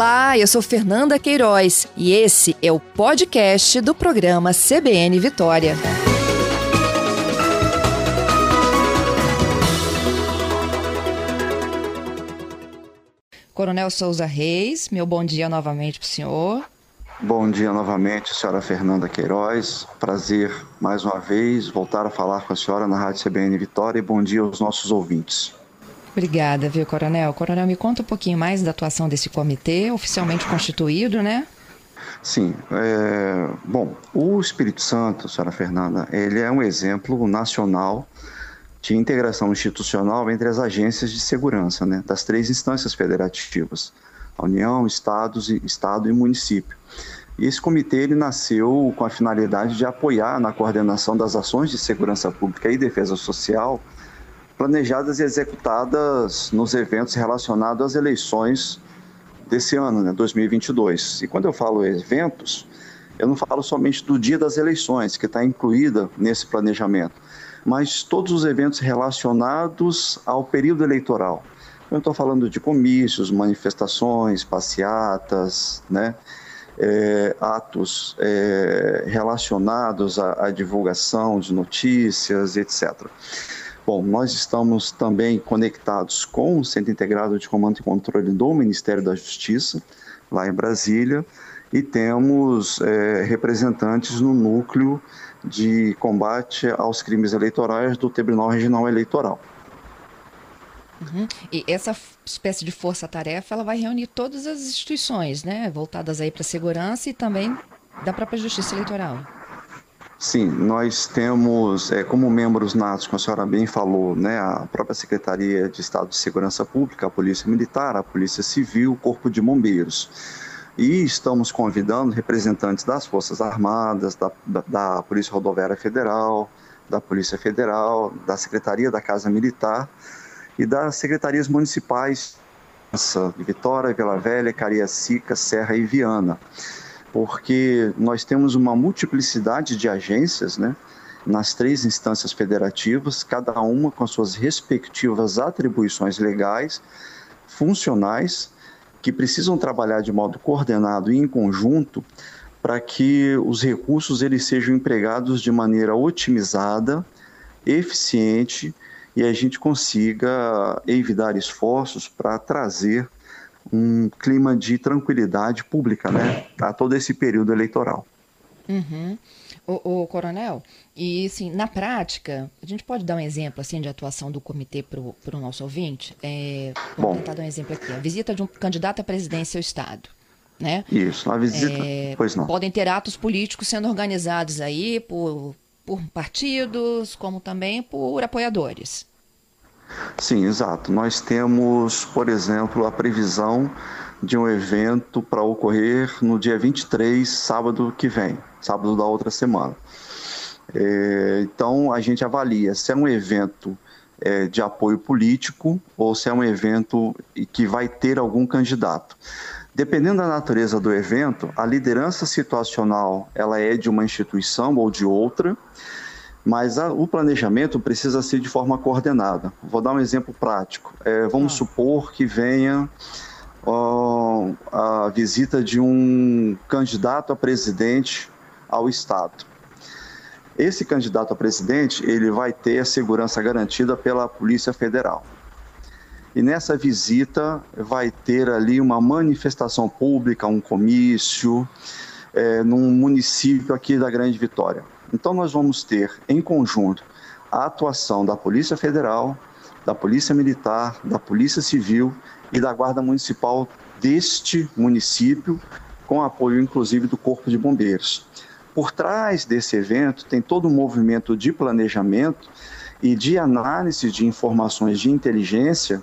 Olá, eu sou Fernanda Queiroz e esse é o podcast do programa CBN Vitória. Coronel Souza Reis, meu bom dia novamente para o senhor. Bom dia novamente, senhora Fernanda Queiroz. Prazer mais uma vez voltar a falar com a senhora na Rádio CBN Vitória e bom dia aos nossos ouvintes. Obrigada, viu, Coronel? Coronel, me conta um pouquinho mais da atuação desse comitê, oficialmente constituído, né? Sim. É, bom, o Espírito Santo, senhora Fernanda, ele é um exemplo nacional de integração institucional entre as agências de segurança, né, das três instâncias federativas, a União, Estados Estado e município. E esse comitê ele nasceu com a finalidade de apoiar na coordenação das ações de segurança pública e defesa social planejadas e executadas nos eventos relacionados às eleições desse ano, né, 2022. E quando eu falo eventos, eu não falo somente do dia das eleições, que está incluída nesse planejamento, mas todos os eventos relacionados ao período eleitoral. Eu estou falando de comícios, manifestações, passeatas, né, é, atos é, relacionados à, à divulgação de notícias, etc. Bom, nós estamos também conectados com o Centro Integrado de Comando e Controle do Ministério da Justiça, lá em Brasília, e temos é, representantes no núcleo de combate aos crimes eleitorais do Tribunal Regional Eleitoral. Uhum. E essa espécie de força-tarefa, ela vai reunir todas as instituições, né, voltadas aí para a segurança e também da própria Justiça Eleitoral. Sim, nós temos, é, como membros natos, como a senhora bem falou, né, a própria Secretaria de Estado de Segurança Pública, a Polícia Militar, a Polícia Civil, o Corpo de Bombeiros. E estamos convidando representantes das Forças Armadas, da, da, Polícia Rodoviária Federal, da Polícia Federal, da Secretaria da Casa Militar e das secretarias municipais de Vitória, Vila Velha, Cariacica, Serra e Viana porque nós temos uma multiplicidade de agências, né? nas três instâncias federativas, cada uma com suas respectivas atribuições legais, funcionais, que precisam trabalhar de modo coordenado e em conjunto para que os recursos eles sejam empregados de maneira otimizada, eficiente e a gente consiga evitar esforços para trazer um clima de tranquilidade pública, né, a todo esse período eleitoral. Uhum. O, o, coronel, e assim, na prática, a gente pode dar um exemplo assim de atuação do comitê para o nosso ouvinte? É, vamos Bom, tentar dar um exemplo aqui. A visita de um candidato à presidência ao Estado. Né? Isso, a visita, é, pois não. Podem ter atos políticos sendo organizados aí por, por partidos, como também por apoiadores. Sim, exato. Nós temos, por exemplo, a previsão de um evento para ocorrer no dia 23, sábado que vem, sábado da outra semana. É, então, a gente avalia se é um evento é, de apoio político ou se é um evento que vai ter algum candidato. Dependendo da natureza do evento, a liderança situacional ela é de uma instituição ou de outra mas a, o planejamento precisa ser de forma coordenada. Vou dar um exemplo prático. É, vamos ah. supor que venha ó, a visita de um candidato a presidente ao Estado. Esse candidato a presidente ele vai ter a segurança garantida pela Polícia Federal. E nessa visita vai ter ali uma manifestação pública, um comício, é, num município aqui da Grande Vitória. Então, nós vamos ter, em conjunto, a atuação da Polícia Federal, da Polícia Militar, da Polícia Civil e da Guarda Municipal deste município, com apoio inclusive do Corpo de Bombeiros. Por trás desse evento tem todo um movimento de planejamento e de análise de informações de inteligência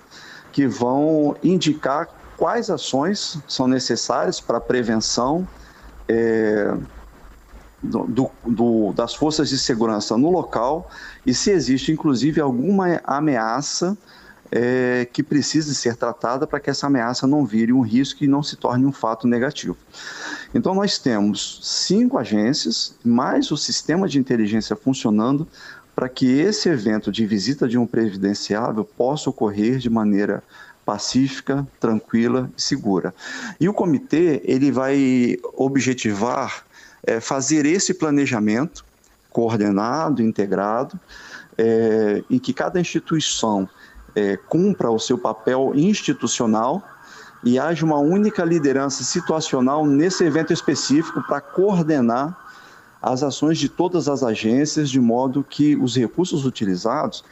que vão indicar quais ações são necessárias para prevenção, é, do, do, das forças de segurança no local e se existe, inclusive, alguma ameaça é, que precise ser tratada para que essa ameaça não vire um risco e não se torne um fato negativo. Então, nós temos cinco agências, mais o sistema de inteligência funcionando para que esse evento de visita de um previdenciável possa ocorrer de maneira pacífica, tranquila e segura. E o comitê ele vai objetivar é, fazer esse planejamento coordenado, integrado, é, em que cada instituição é, cumpra o seu papel institucional e haja uma única liderança situacional nesse evento específico para coordenar as ações de todas as agências, de modo que os recursos utilizados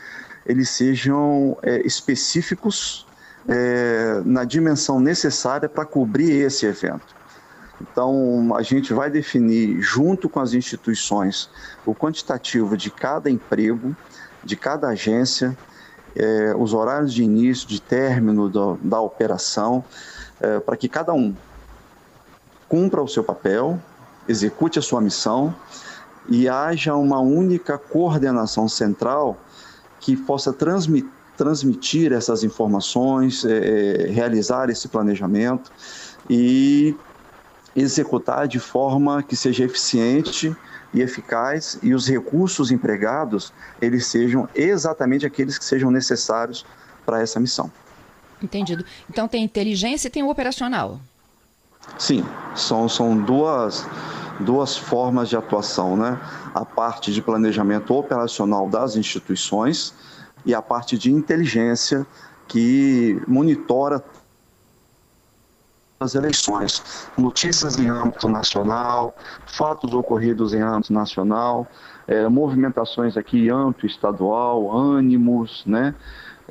eles sejam é, específicos é, na dimensão necessária para cobrir esse evento. Então, a gente vai definir, junto com as instituições, o quantitativo de cada emprego, de cada agência, é, os horários de início, de término do, da operação, é, para que cada um cumpra o seu papel, execute a sua missão e haja uma única coordenação central que possa transmitir, transmitir essas informações, é, realizar esse planejamento e executar de forma que seja eficiente e eficaz e os recursos empregados eles sejam exatamente aqueles que sejam necessários para essa missão. Entendido. Então tem inteligência e tem o operacional. Sim, são, são duas, duas formas de atuação, né? A parte de planejamento operacional das instituições e a parte de inteligência que monitora as eleições, notícias em âmbito nacional, fatos ocorridos em âmbito nacional, é, movimentações aqui em âmbito estadual, ânimos, né,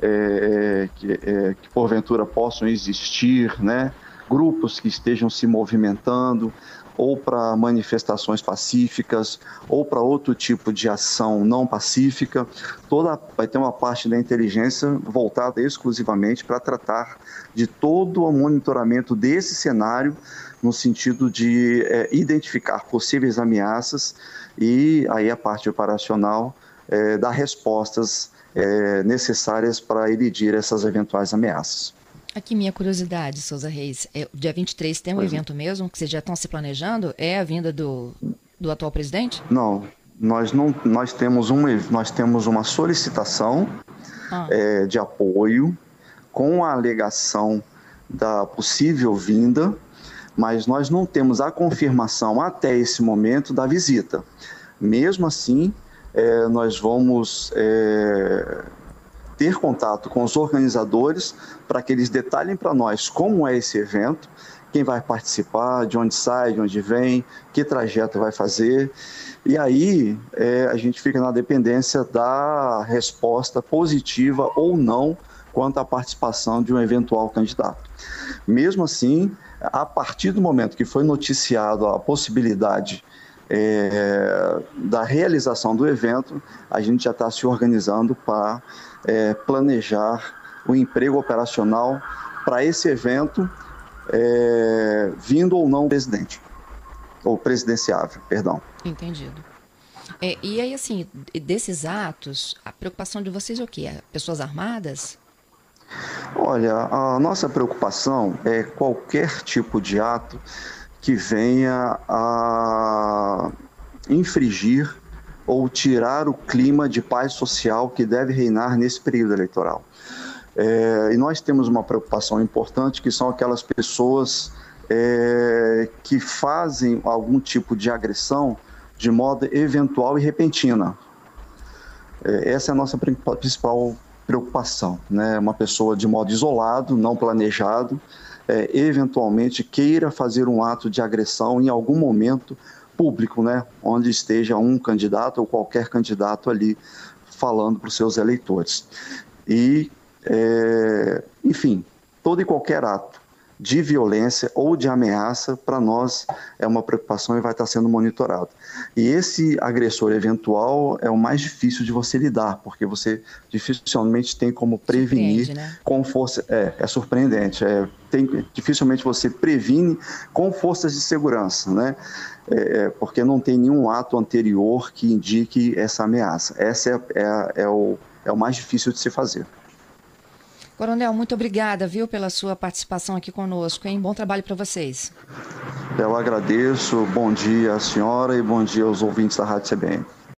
é, que, é, que porventura possam existir, né, grupos que estejam se movimentando, ou para manifestações pacíficas, ou para outro tipo de ação não pacífica. Toda vai ter uma parte da inteligência voltada exclusivamente para tratar de todo o monitoramento desse cenário no sentido de é, identificar possíveis ameaças e aí a parte operacional é, dar respostas é, necessárias para elidir essas eventuais ameaças. Aqui minha curiosidade, Souza Reis. É, dia 23 tem um pois evento é. mesmo que vocês já estão se planejando? É a vinda do, do atual presidente? Não, nós não nós temos uma nós temos uma solicitação ah. é, de apoio com a alegação da possível vinda, mas nós não temos a confirmação até esse momento da visita. Mesmo assim, é, nós vamos é, ter contato com os organizadores para que eles detalhem para nós como é esse evento, quem vai participar, de onde sai, de onde vem, que trajeto vai fazer. E aí é, a gente fica na dependência da resposta positiva ou não quanto à participação de um eventual candidato. Mesmo assim, a partir do momento que foi noticiado a possibilidade é, da realização do evento, a gente já está se organizando para é, planejar o emprego operacional para esse evento, é, vindo ou não presidente, ou presidenciável, perdão. Entendido. É, e aí, assim, desses atos, a preocupação de vocês é o quê? Pessoas armadas? Olha, a nossa preocupação é qualquer tipo de ato que venha a infringir ou tirar o clima de paz social que deve reinar nesse período eleitoral. É, e nós temos uma preocupação importante que são aquelas pessoas é, que fazem algum tipo de agressão de modo eventual e repentina. É, essa é a nossa principal preocupação, né? Uma pessoa de modo isolado, não planejado, é, eventualmente queira fazer um ato de agressão em algum momento público, né, onde esteja um candidato ou qualquer candidato ali falando para os seus eleitores. E, é, enfim, todo e qualquer ato de violência ou de ameaça, para nós é uma preocupação e vai estar sendo monitorado. E esse agressor eventual é o mais difícil de você lidar, porque você dificilmente tem como prevenir né? com força. É, é surpreendente. É, tem, dificilmente você previne com forças de segurança, né? É, é porque não tem nenhum ato anterior que indique essa ameaça. Essa é, é, é, o, é o mais difícil de se fazer. Coronel, muito obrigada, viu, pela sua participação aqui conosco, hein? Bom trabalho para vocês. Eu agradeço. Bom dia à senhora e bom dia aos ouvintes da Rádio CBN.